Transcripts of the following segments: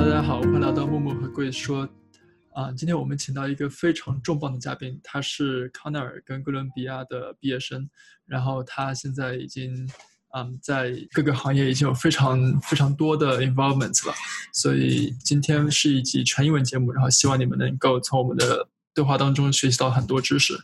大家好，欢迎来到默默和贵说。啊，今天我们请到一个非常重磅的嘉宾，他是康奈尔跟哥伦比亚的毕业生，然后他现在已经，嗯，在各个行业已经有非常非常多的 involvement 了，所以今天是一集全英文节目，然后希望你们能够从我们的对话当中学习到很多知识。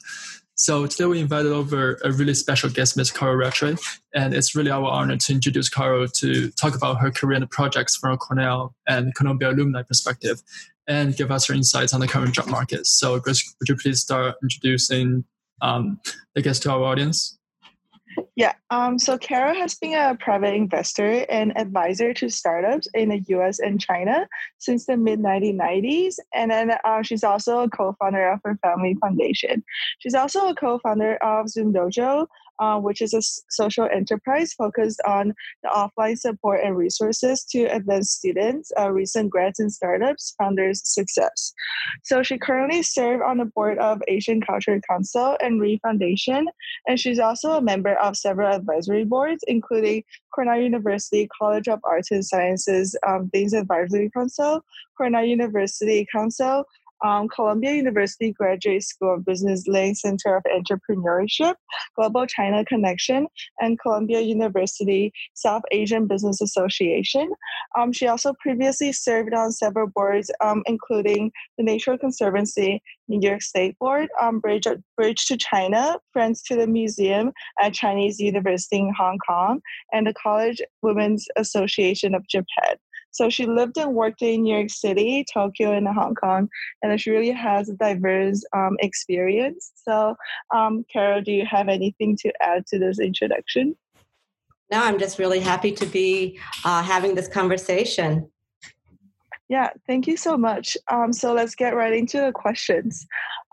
So today we invited over a really special guest, Ms. Carol Rattray, and it's really our honor to introduce Carol to talk about her career and projects from a Cornell and Columbia alumni perspective, and give us her insights on the current job market. So, Grace, would you please start introducing um, the guest to our audience? Yeah. Um, so Carol has been a private investor and advisor to startups in the US and China since the mid 1990s. And then uh, she's also a co founder of her family foundation. She's also a co founder of Zoom Dojo, uh, which is a social enterprise focused on the offline support and resources to advance students, uh, recent grads and startups, founders' success. So she currently serves on the board of Asian Culture Council and Re Foundation, and she's also a member of several advisory boards, including Cornell University College of Arts and Sciences um, Dean's Advisory Council, Cornell University Council, um, Columbia University Graduate School of Business Lang Center of Entrepreneurship, Global China Connection, and Columbia University South Asian Business Association. Um, she also previously served on several boards, um, including the Nature Conservancy, New York State Board, um, Bridge, Bridge to China, Friends to the Museum at Chinese University in Hong Kong, and the College Women's Association of Japan. So she lived and worked in New York City, Tokyo, and Hong Kong, and she really has a diverse um, experience. So, um, Carol, do you have anything to add to this introduction? No, I'm just really happy to be uh, having this conversation. Yeah, thank you so much. Um, so let's get right into the questions.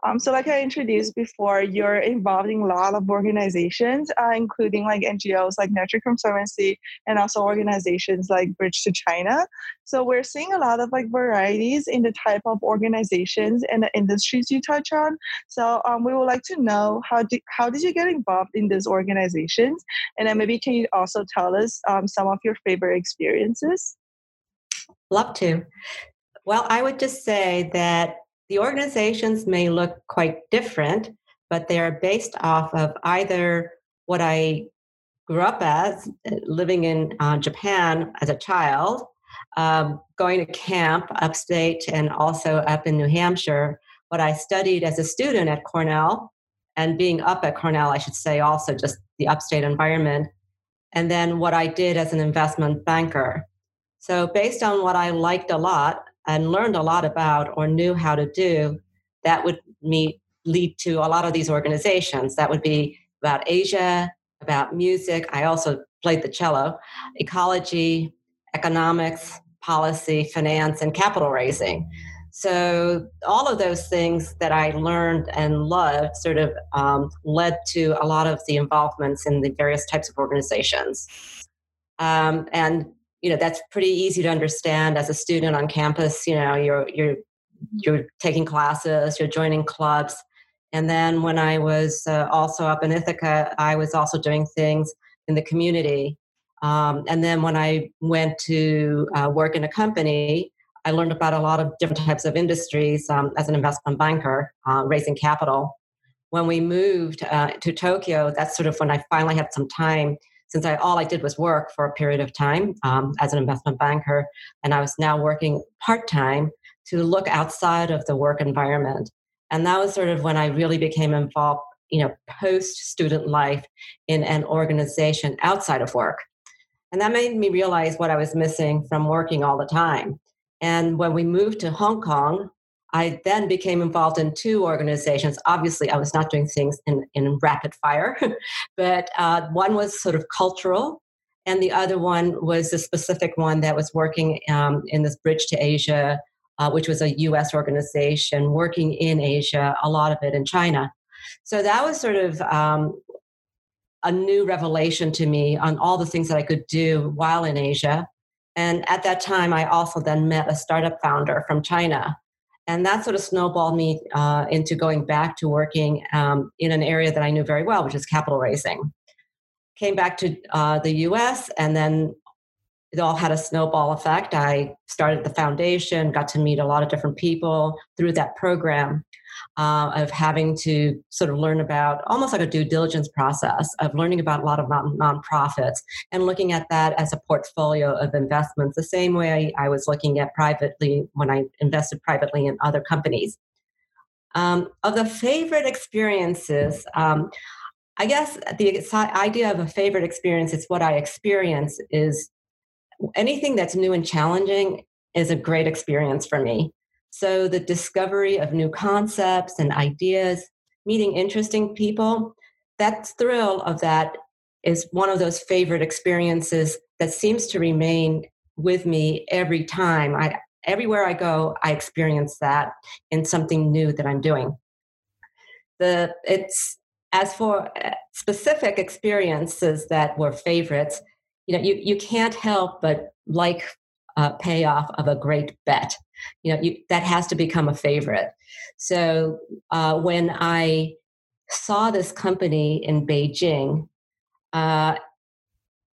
Um, so, like I introduced before, you're involved in a lot of organizations, uh, including like NGOs like Nature Conservancy and also organizations like Bridge to China. So, we're seeing a lot of like varieties in the type of organizations and the industries you touch on. So, um, we would like to know how did how did you get involved in these organizations, and then maybe can you also tell us um, some of your favorite experiences? Love to. Well, I would just say that the organizations may look quite different, but they are based off of either what I grew up as, living in uh, Japan as a child, um, going to camp upstate and also up in New Hampshire, what I studied as a student at Cornell, and being up at Cornell, I should say, also just the upstate environment, and then what I did as an investment banker. So, based on what I liked a lot and learned a lot about or knew how to do, that would me lead to a lot of these organizations. That would be about Asia, about music. I also played the cello, ecology, economics, policy, finance, and capital raising. So, all of those things that I learned and loved sort of um, led to a lot of the involvements in the various types of organizations. Um, and you know that's pretty easy to understand as a student on campus you know you're you're you're taking classes you're joining clubs. And then when i was uh, also up in ithaca i was also doing things in the community. Um, and then when i went to uh, work in a company i learned about a lot of different types of industries um, as an investment banker uh, raising capital. When we moved uh, to tokyo that's sort of when i finally had some time since I all I did was work for a period of time um, as an investment banker, and I was now working part time to look outside of the work environment. And that was sort of when I really became involved, you know, post student life in an organization outside of work. And that made me realize what I was missing from working all the time. And when we moved to Hong Kong, I then became involved in two organizations. Obviously, I was not doing things in, in rapid fire, but uh, one was sort of cultural, and the other one was a specific one that was working um, in this Bridge to Asia, uh, which was a US organization working in Asia, a lot of it in China. So that was sort of um, a new revelation to me on all the things that I could do while in Asia. And at that time, I also then met a startup founder from China and that sort of snowballed me uh, into going back to working um, in an area that I knew very well, which is capital raising. Came back to uh, the US and then it all had a snowball effect. I started the foundation, got to meet a lot of different people through that program uh, of having to sort of learn about almost like a due diligence process of learning about a lot of non- nonprofits and looking at that as a portfolio of investments, the same way I was looking at privately when I invested privately in other companies. Um, of the favorite experiences, um, I guess the idea of a favorite experience is what I experience is anything that's new and challenging is a great experience for me. So the discovery of new concepts and ideas, meeting interesting people, that thrill of that is one of those favorite experiences that seems to remain with me every time. I everywhere I go, I experience that in something new that I'm doing. The it's as for uh, specific experiences that were favorites, you know, you, you can't help but like uh, payoff of a great bet. You know, you, that has to become a favorite. So uh, when I saw this company in Beijing, uh,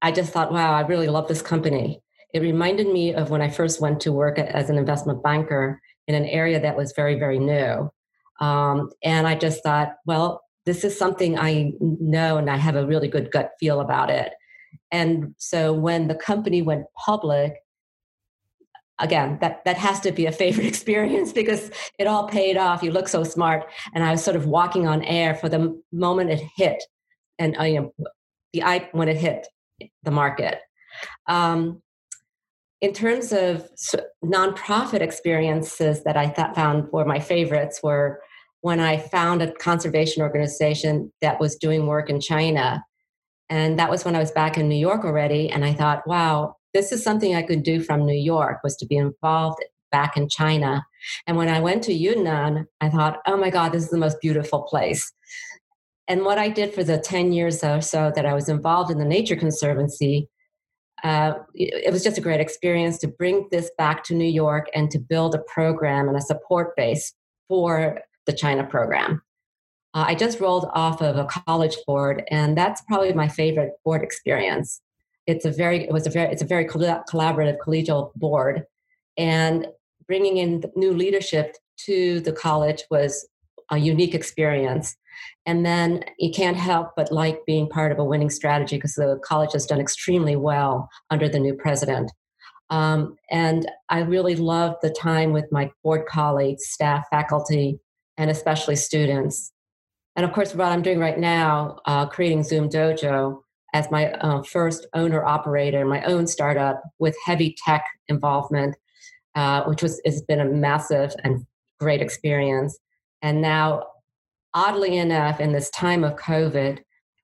I just thought, wow, I really love this company. It reminded me of when I first went to work as an investment banker in an area that was very, very new. Um, and I just thought, well, this is something I know and I have a really good gut feel about it. And so when the company went public, again, that, that has to be a favorite experience because it all paid off. You look so smart. And I was sort of walking on air for the moment it hit. And uh, you know, the I when it hit the market. Um, in terms of nonprofit experiences that I thought found were my favorites were when I found a conservation organization that was doing work in China. And that was when I was back in New York already. And I thought, wow, this is something I could do from New York was to be involved back in China. And when I went to Yunnan, I thought, oh my God, this is the most beautiful place. And what I did for the 10 years or so that I was involved in the Nature Conservancy, uh, it was just a great experience to bring this back to New York and to build a program and a support base for the China program. Uh, I just rolled off of a college board, and that's probably my favorite board experience. It's a very, it was a very, it's a very collaborative collegial board, and bringing in new leadership to the college was a unique experience. And then you can't help but like being part of a winning strategy because the college has done extremely well under the new president. Um, and I really loved the time with my board colleagues, staff, faculty, and especially students. And of course, what I'm doing right now, uh, creating Zoom Dojo as my uh, first owner operator, my own startup with heavy tech involvement, uh, which was has been a massive and great experience. And now, oddly enough, in this time of COVID,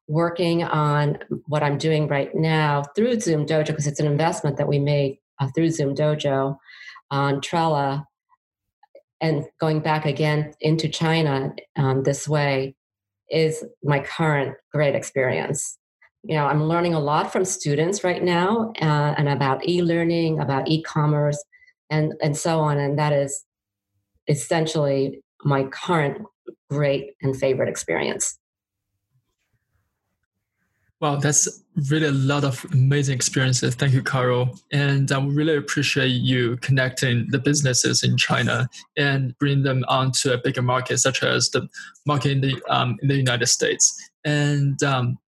working on what I'm doing right now through Zoom Dojo, because it's an investment that we made uh, through Zoom Dojo on Trella and going back again into China um, this way is my current great experience. You know, I'm learning a lot from students right now uh, and about e-learning, about e-commerce, and and so on. And that is essentially my current great and favorite experience. Wow, that's really a lot of amazing experiences. Thank you, Carol. And I really appreciate you connecting the businesses in China and bring them onto a bigger market, such as the market in the um, in the United States. And um,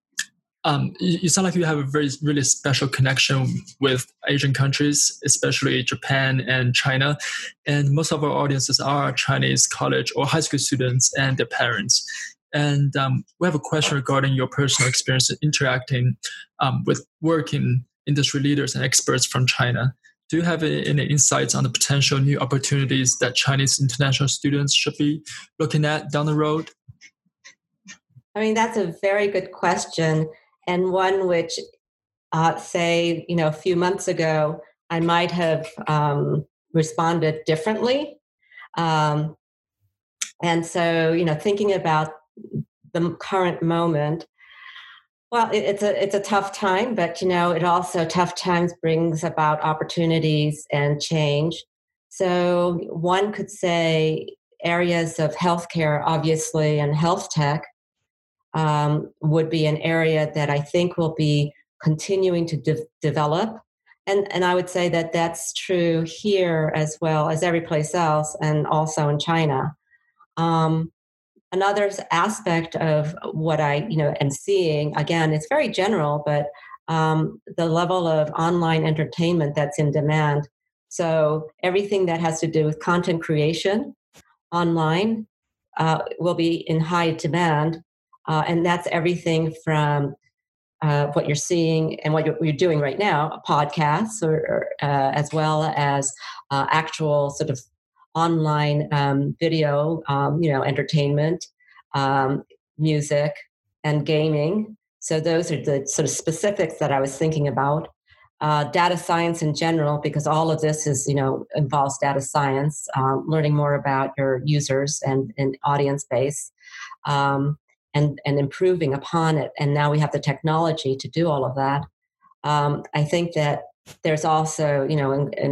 um, you, sound like you have a very really special connection with Asian countries, especially Japan and China. And most of our audiences are Chinese college or high school students and their parents. And um, we have a question regarding your personal experience interacting um, with working industry leaders and experts from China. Do you have any insights on the potential new opportunities that Chinese international students should be looking at down the road? I mean, that's a very good question, and one which, uh, say, you know, a few months ago, I might have um, responded differently. Um, and so, you know, thinking about the current moment well it's a it's a tough time but you know it also tough times brings about opportunities and change so one could say areas of healthcare obviously and health tech um, would be an area that i think will be continuing to de- develop and and I would say that that's true here as well as every place else, and also in China. Um, another aspect of what I you know am seeing again, it's very general, but um, the level of online entertainment that's in demand. So everything that has to do with content creation online uh, will be in high demand, uh, and that's everything from uh, what you're seeing and what you're, you're doing right now, podcasts, or, or uh, as well as uh, actual sort of online um, video, um, you know, entertainment, um, music, and gaming. So those are the sort of specifics that I was thinking about. Uh, data science in general, because all of this is, you know, involves data science, uh, learning more about your users and, and audience base. Um, and, and improving upon it. And now we have the technology to do all of that. Um, I think that there's also, you know, in, in,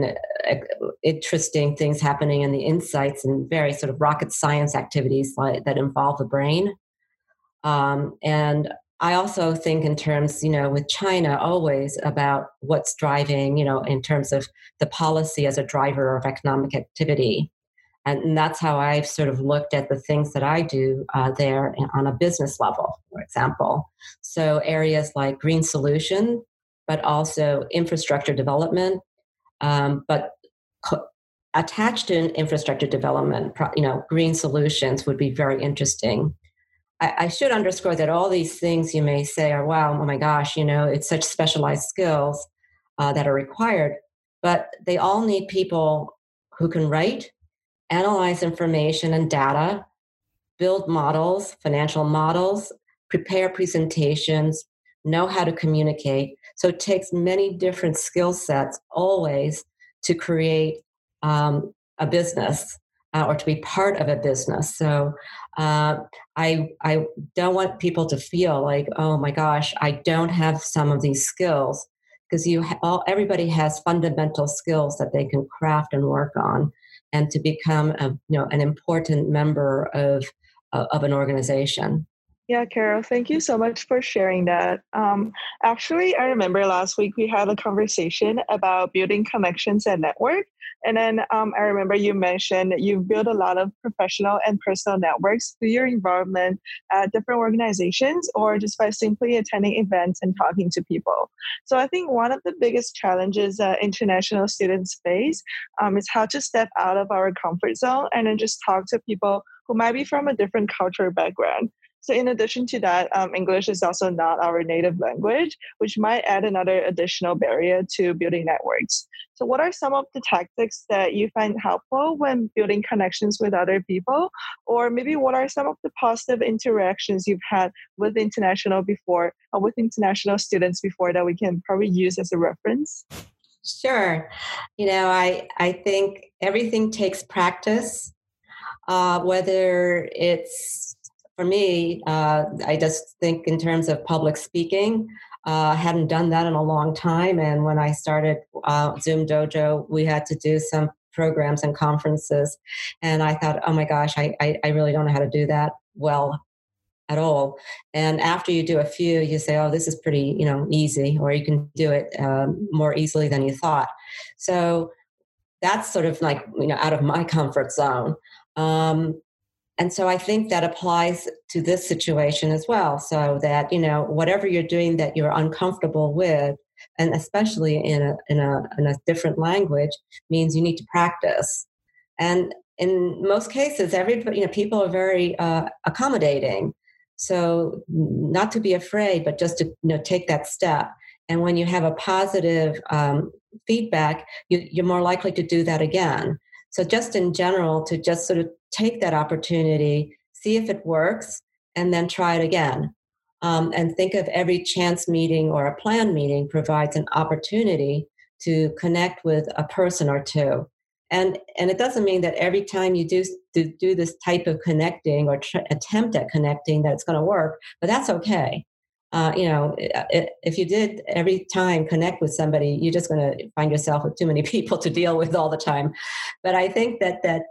uh, interesting things happening in the insights and very sort of rocket science activities like, that involve the brain. Um, and I also think in terms, you know, with China always about what's driving, you know, in terms of the policy as a driver of economic activity. And that's how I've sort of looked at the things that I do uh, there on a business level, for example. So areas like green solution, but also infrastructure development, um, but co- attached to infrastructure development, you know, green solutions would be very interesting. I, I should underscore that all these things you may say are, wow, oh my gosh, you know, it's such specialized skills uh, that are required, but they all need people who can write, analyze information and data, build models, financial models, prepare presentations, know how to communicate. So it takes many different skill sets always to create um, a business uh, or to be part of a business. So uh, I I don't want people to feel like oh my gosh I don't have some of these skills because you ha- all everybody has fundamental skills that they can craft and work on and to become a, you know an important member of uh, of an organization yeah, Carol, thank you so much for sharing that. Um, actually, I remember last week we had a conversation about building connections and network. And then um, I remember you mentioned you've built a lot of professional and personal networks through your involvement at different organizations or just by simply attending events and talking to people. So I think one of the biggest challenges that international students face um, is how to step out of our comfort zone and then just talk to people who might be from a different cultural background. So, in addition to that, um, English is also not our native language, which might add another additional barrier to building networks. So, what are some of the tactics that you find helpful when building connections with other people? Or maybe what are some of the positive interactions you've had with international before, or with international students before that we can probably use as a reference? Sure. You know, I, I think everything takes practice, uh, whether it's for me, uh, I just think in terms of public speaking, uh, hadn't done that in a long time. And when I started uh, Zoom Dojo, we had to do some programs and conferences. And I thought, oh my gosh, I, I, I really don't know how to do that well at all. And after you do a few, you say, oh, this is pretty, you know, easy, or you can do it um, more easily than you thought. So that's sort of like, you know, out of my comfort zone. Um, and so I think that applies to this situation as well. So that, you know, whatever you're doing that you're uncomfortable with, and especially in a, in a, in a different language, means you need to practice. And in most cases, everybody, you know, people are very uh, accommodating. So not to be afraid, but just to you know take that step. And when you have a positive um, feedback, you, you're more likely to do that again. So just in general, to just sort of take that opportunity, see if it works, and then try it again. Um, and think of every chance meeting or a plan meeting provides an opportunity to connect with a person or two. And, and it doesn't mean that every time you do, do, do this type of connecting or tr- attempt at connecting that it's going to work, but that's okay. Uh, you know, if you did every time connect with somebody, you're just going to find yourself with too many people to deal with all the time. But I think that that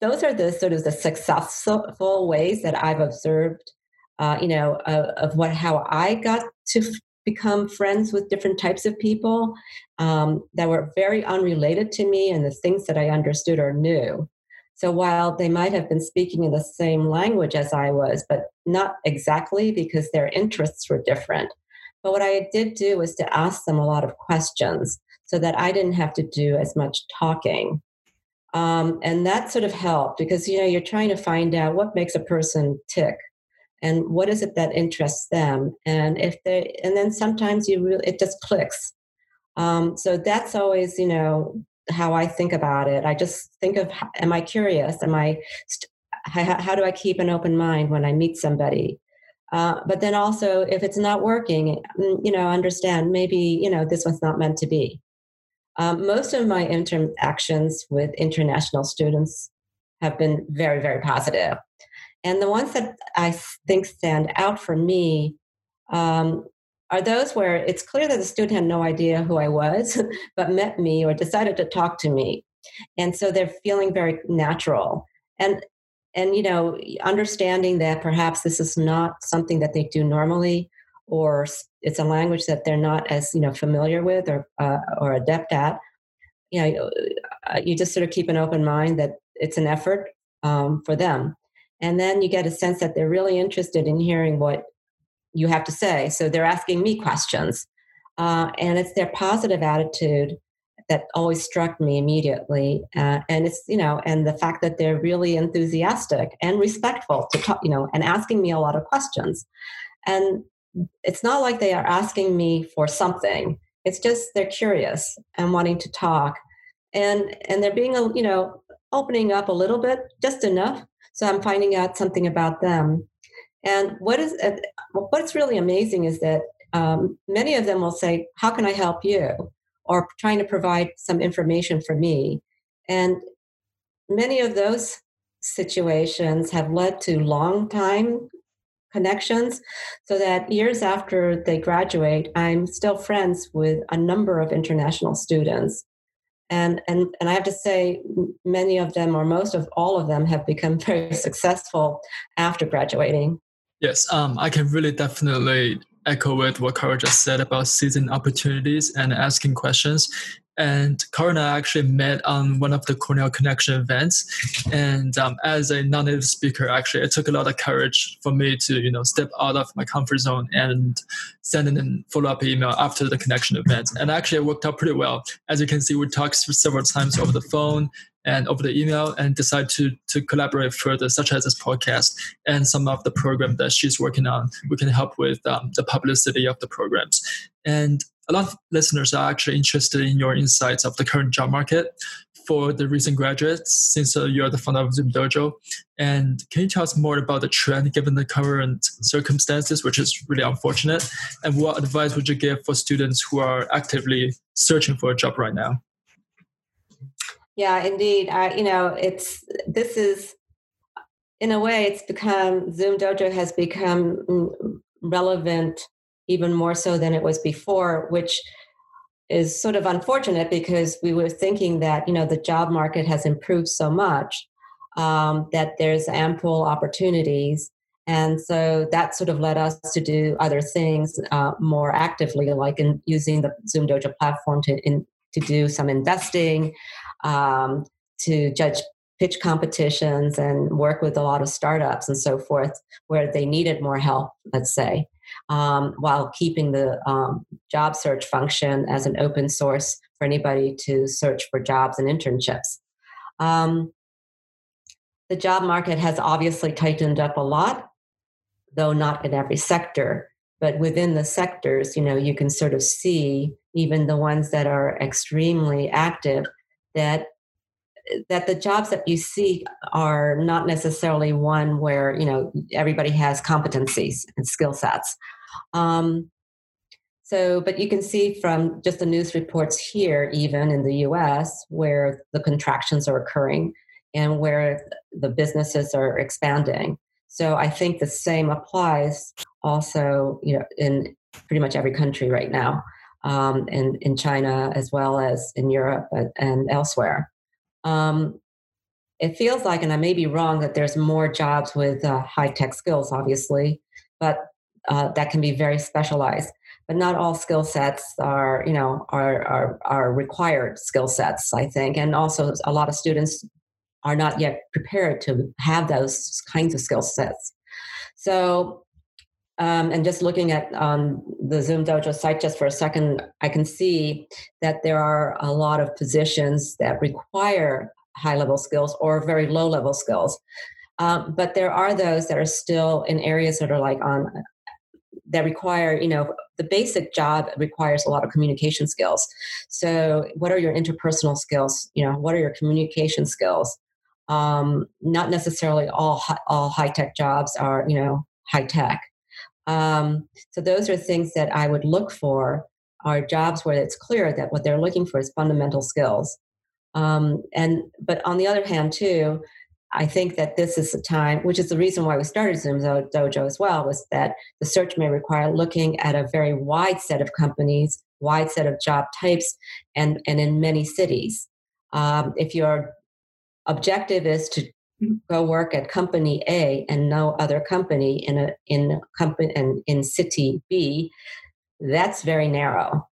those are the sort of the successful ways that I've observed, uh, you know, of, of, what how I got to become friends with different types of people um, that were very unrelated to me and the things that I understood or knew. So while they might have been speaking in the same language as I was, but not exactly because their interests were different. But what I did do was to ask them a lot of questions so that I didn't have to do as much talking. Um, and that sort of helped because you know you're trying to find out what makes a person tick and what is it that interests them and if they and then sometimes you really it just clicks um, so that's always you know how i think about it. I just think of am i curious? Am i how, how do i keep an open mind when i meet somebody? Uh, but then also if it's not working mm, you know understand maybe you know this one's not meant to be. Um, most of my interactions with international students have been very very positive. And the ones that I think stand out for me um, are those where it's clear that the student had no idea who I was, but met me or decided to talk to me. And so they're feeling very natural. And and you know, understanding that perhaps this is not something that they do normally, or it's a language that they're not as you know familiar with or uh, or adept at. You know, uh, you just sort of keep an open mind that it's an effort um, for them and then you get a sense that they're really interested in hearing what you have to say. So they're asking me questions. Uh, and it's their positive attitude that always struck me immediately. Uh, and it's, you know, and the fact that they're really enthusiastic and respectful to talk, you know, and asking me a lot of questions. And it's not like they are asking me for something. It's just they're curious and wanting to talk. And and they're being a you know opening up a little bit, just enough so I'm finding out something about them. And what is uh, what's really amazing is that um, many of them will say, "How can I help you?" or trying to provide some information for me. And many of those situations have led to long time connections so that years after they graduate i'm still friends with a number of international students and and and I have to say, many of them, or most of all of them, have become very successful after graduating. Yes, um, I can really definitely echo with what Carol just said about seizing opportunities and asking questions. And I actually met on one of the Cornell Connection events. And um, as a non-native speaker, actually, it took a lot of courage for me to, you know, step out of my comfort zone and send in a follow-up email after the connection event. And actually, it worked out pretty well. As you can see, we talked several times over the phone and over the email and decide to to collaborate further, such as this podcast and some of the program that she's working on. We can help with um, the publicity of the programs. And a lot of listeners are actually interested in your insights of the current job market for the recent graduates since uh, you're the founder of Zoom Dojo. And can you tell us more about the trend given the current circumstances, which is really unfortunate? And what advice would you give for students who are actively searching for a job right now? Yeah, indeed. I, you know, it's this is in a way it's become Zoom Dojo has become mm, relevant even more so than it was before, which is sort of unfortunate because we were thinking that you know the job market has improved so much um, that there's ample opportunities. And so that sort of led us to do other things uh, more actively like in using the zoom dojo platform to in, to do some investing um, to judge pitch competitions and work with a lot of startups and so forth where they needed more help let's say um, while keeping the um, job search function as an open source for anybody to search for jobs and internships. Um, the job market has obviously tightened up a lot, though not in every sector. But within the sectors, you know, you can sort of see even the ones that are extremely active that that the jobs that you see are not necessarily one where you know everybody has competencies and skill sets um, so but you can see from just the news reports here even in the us where the contractions are occurring and where the businesses are expanding. So i think the same applies also you know in pretty much every country right now um, in, in china as well as in europe and, and elsewhere. Um, it feels like, and I may be wrong, that there's more jobs with uh, high tech skills, obviously, but uh, that can be very specialized. but not all skill sets are you know are are, are required skill sets i think and also a lot of students are not yet prepared to have those kinds of skill sets so um, and just looking at um, the Zoom Dojo site just for a second, I can see that there are a lot of positions that require high level skills or very low level skills. Um, but there are those that are still in areas that are like on that require, you know, the basic job requires a lot of communication skills. So, what are your interpersonal skills? You know, what are your communication skills? Um, not necessarily all all high tech jobs are, you know, high tech. Um, so, those are things that I would look for. Are jobs where it's clear that what they're looking for is fundamental skills. Um, and but on the other hand, too, I think that this is a time, which is the reason why we started Zoom Dojo as well, was that the search may require looking at a very wide set of companies, wide set of job types, and, and in many cities. Um, if your objective is to go work at company A and no other company in a in company in, in city B, that's very narrow.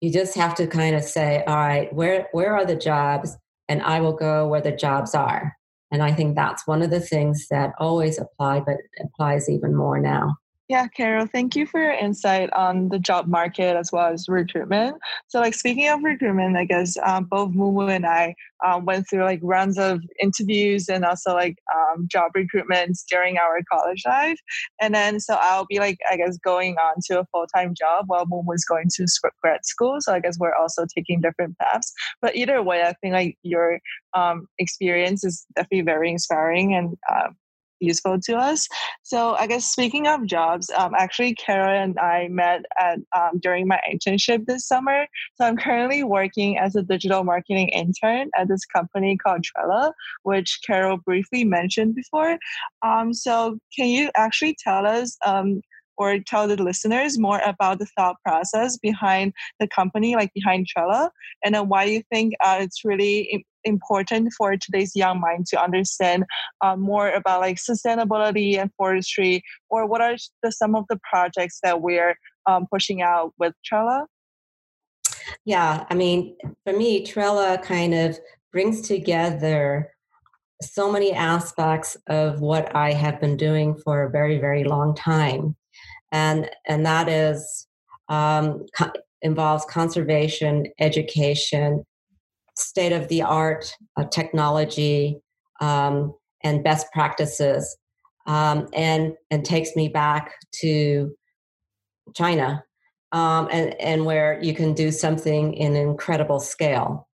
You just have to kind of say, all right, where where are the jobs? And I will go where the jobs are. And I think that's one of the things that always applied, but applies even more now. Yeah, Carol, thank you for your insight on the job market as well as recruitment. So, like speaking of recruitment, I guess um, both Mumu and I um, went through like rounds of interviews and also like um, job recruitments during our college life. And then, so I'll be like, I guess, going on to a full time job while Mumu is going to grad school. So, I guess we're also taking different paths. But either way, I think like your um, experience is definitely very inspiring and uh, useful to us. So I guess speaking of jobs, um, actually Carol and I met at um, during my internship this summer. So I'm currently working as a digital marketing intern at this company called Trella, which Carol briefly mentioned before. Um, so can you actually tell us um, or tell the listeners more about the thought process behind the company, like behind Trella, and then why you think uh, it's really important for today's young mind to understand uh, more about like sustainability and forestry, or what are the, some of the projects that we're um, pushing out with Trella? Yeah, I mean, for me, Trella kind of brings together so many aspects of what I have been doing for a very, very long time and and that is um, co- involves conservation, education, state of the art uh, technology, um, and best practices, um, and and takes me back to China, um, and and where you can do something in incredible scale.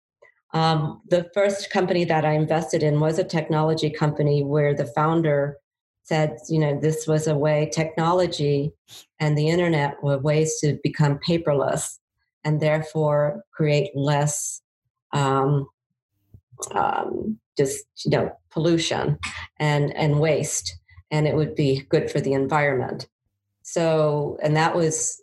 Um, the first company that I invested in was a technology company where the founder said, you know, this was a way technology and the internet were ways to become paperless and therefore create less um, um, just you know pollution and and waste and it would be good for the environment. So and that was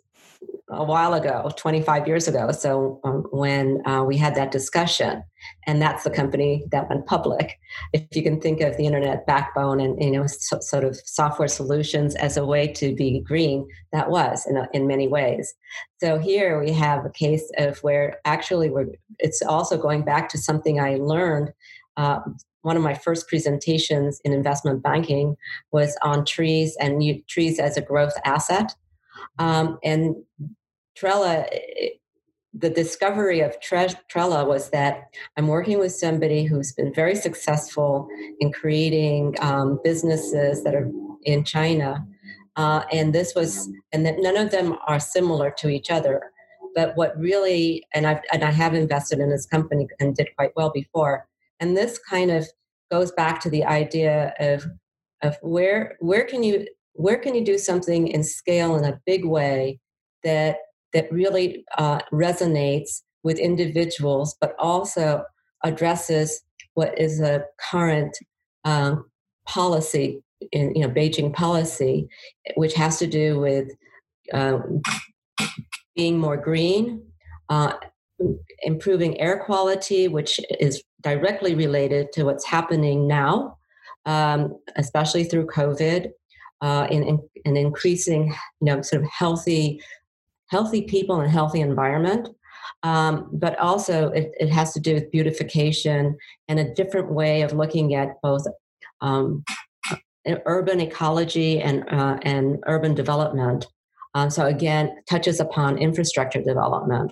a while ago, 25 years ago. So um, when uh, we had that discussion, and that's the company that went public. If you can think of the internet backbone and you know so, sort of software solutions as a way to be green, that was in, a, in many ways. So here we have a case of where actually we're. It's also going back to something I learned. Uh, one of my first presentations in investment banking was on trees and trees as a growth asset um, and Trella, the discovery of Tre- Trella was that I'm working with somebody who's been very successful in creating um, businesses that are in China. Uh, and this was, and that none of them are similar to each other. But what really, and I've and I have invested in this company and did quite well before. And this kind of goes back to the idea of of where where can you where can you do something in scale in a big way that that really uh, resonates with individuals, but also addresses what is a current um, policy in you know Beijing policy, which has to do with um, being more green, uh, improving air quality, which is directly related to what's happening now, um, especially through COVID, uh, in, in, in, increasing, you know, sort of healthy healthy people and healthy environment. Um, but also, it, it, has to do with beautification and a different way of looking at both um, urban ecology and, uh, and urban development. Um, so, again, touches upon infrastructure development.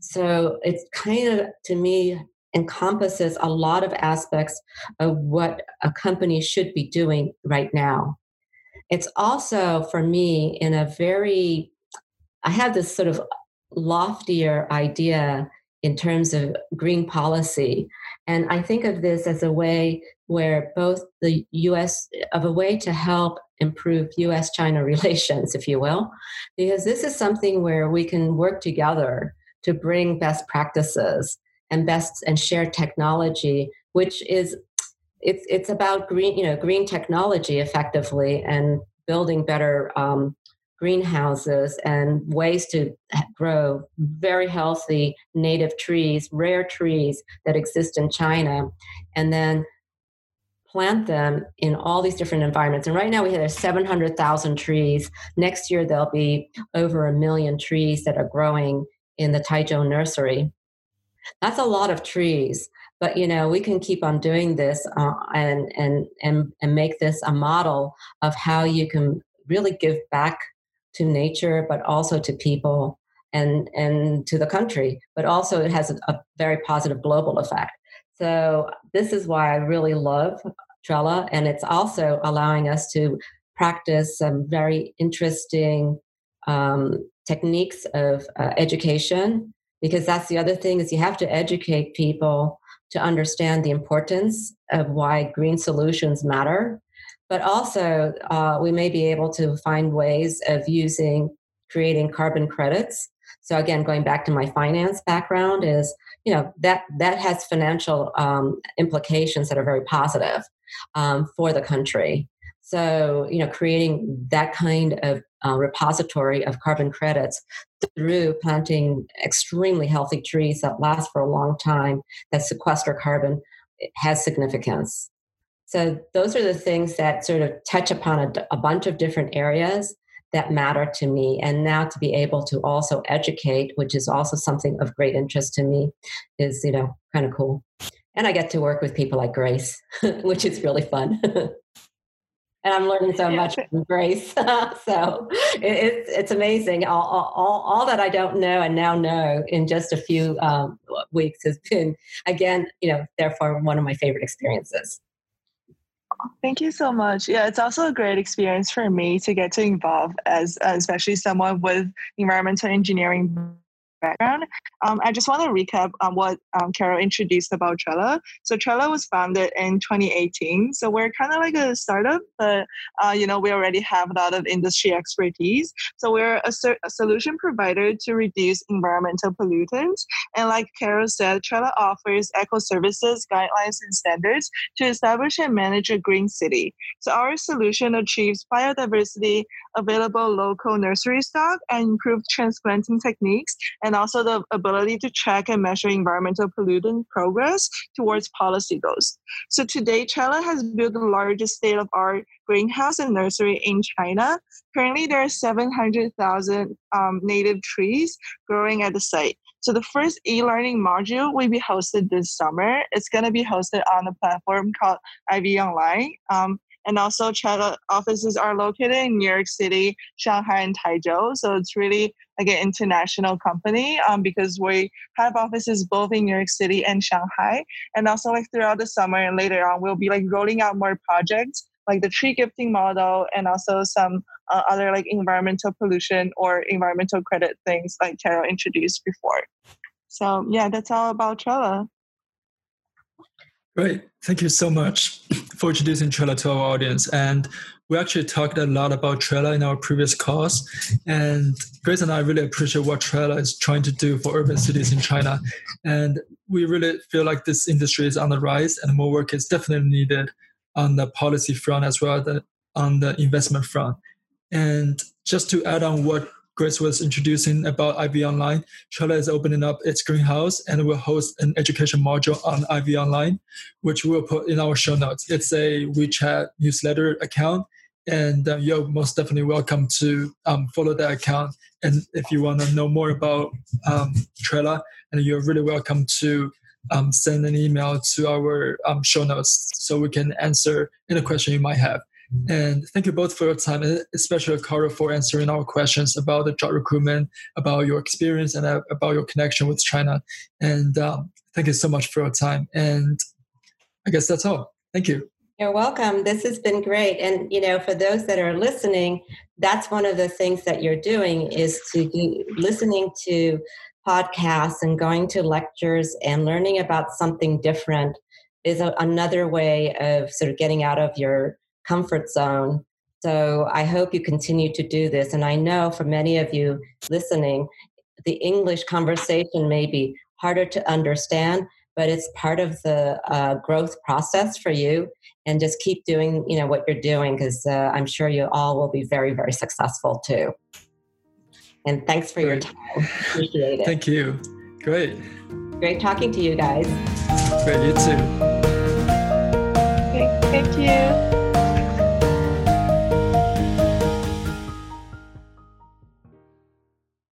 So, it's kind of, to me, encompasses a lot of aspects of what a company should be doing right now. It's also, for me, in a very, I have this sort of loftier idea in terms of green policy. And I think of this as a way where both the US, of a way to help improve US China relations, if you will, because this is something where we can work together to bring best practices and best and share technology, which is it's it's about green you know green technology effectively and building better um, greenhouses and ways to grow very healthy native trees, rare trees that exist in China, and then plant them in all these different environments. And right now we have 700,000 trees. Next year there'll be over a million trees that are growing in the Taizhou nursery. That's a lot of trees, but you know we can keep on doing this uh, and and and and make this a model of how you can really give back to nature, but also to people and and to the country. But also it has a, a very positive global effect. So this is why I really love Trella, and it's also allowing us to practice some very interesting um, techniques of uh, education because that's the other thing is you have to educate people to understand the importance of why green solutions matter but also uh, we may be able to find ways of using creating carbon credits. So again going back to my finance background is you know that that has financial um, implications that are very positive um, for the country so, you know, creating that kind of uh, repository of carbon credits through planting extremely healthy trees that last for a long time, that sequester carbon, has significance. So, those are the things that sort of touch upon a, a bunch of different areas that matter to me. And now to be able to also educate, which is also something of great interest to me, is, you know, kind of cool. And I get to work with people like Grace, which is really fun. and I'm learning so much from Grace. so it's it's amazing. All, all, all that I don't know and now know in just a few um, weeks has been again, you know, therefore one of my favorite experiences. Thank you so much. Yeah, it's also a great experience for me to get to involve as especially someone with environmental engineering background. Um, I just want to recap on what um, Carol introduced about Trella. So Trella was founded in 2018. So we're kind of like a startup, but uh, you know we already have a lot of industry expertise. So we're a, a, solution provider to reduce environmental pollutants. And like Carol said, Trella offers eco services, guidelines, and standards to establish and manage a green city. So our solution achieves biodiversity, available local nursery stock, and improved transplanting techniques and and also the ability to track and measure environmental pollutant progress towards policy goals. So today, Trella has built the largest state-of-art greenhouse and nursery in China. Currently, there are 700,000 um, native trees growing at the site. So the first e-learning module will be hosted this summer. It's going to be hosted on a platform called Ivy Online. Um, and also Trella offices are located in New York City, Shanghai, and Taizhou. So it's really like an international company um, because we have offices both in New York City and Shanghai. And also like throughout the summer and later on, we'll be like rolling out more projects like the tree gifting model and also some uh, other like environmental pollution or environmental credit things like Carol introduced before. So yeah, that's all about Trella. Great. Thank you so much for introducing Trella to our audience. And we actually talked a lot about Trella in our previous calls. And Grace and I really appreciate what Trella is trying to do for urban cities in China. And we really feel like this industry is on the rise and more work is definitely needed on the policy front as well as on the investment front. And just to add on what Grace was introducing about Ivy Online, Trella is opening up its greenhouse and will host an education module on Ivy Online, which we'll put in our show notes. It's a WeChat newsletter account, and uh, you're most definitely welcome to um, follow that account. And if you want to know more about um, Trella, and you're really welcome to um, send an email to our um, show notes so we can answer any question you might have. And thank you both for your time, and especially Carol for answering our questions about the job recruitment, about your experience, and uh, about your connection with China. And um, thank you so much for your time. And I guess that's all. Thank you. You're welcome. This has been great. And you know, for those that are listening, that's one of the things that you're doing is to listening to podcasts and going to lectures and learning about something different is a, another way of sort of getting out of your comfort zone. So I hope you continue to do this. And I know for many of you listening, the English conversation may be harder to understand, but it's part of the uh, growth process for you. And just keep doing, you know, what you're doing because uh, I'm sure you all will be very, very successful too. And thanks for Great. your time. Appreciate it. Thank you. Great. Great talking to you guys. Great, you too. Okay, thank you.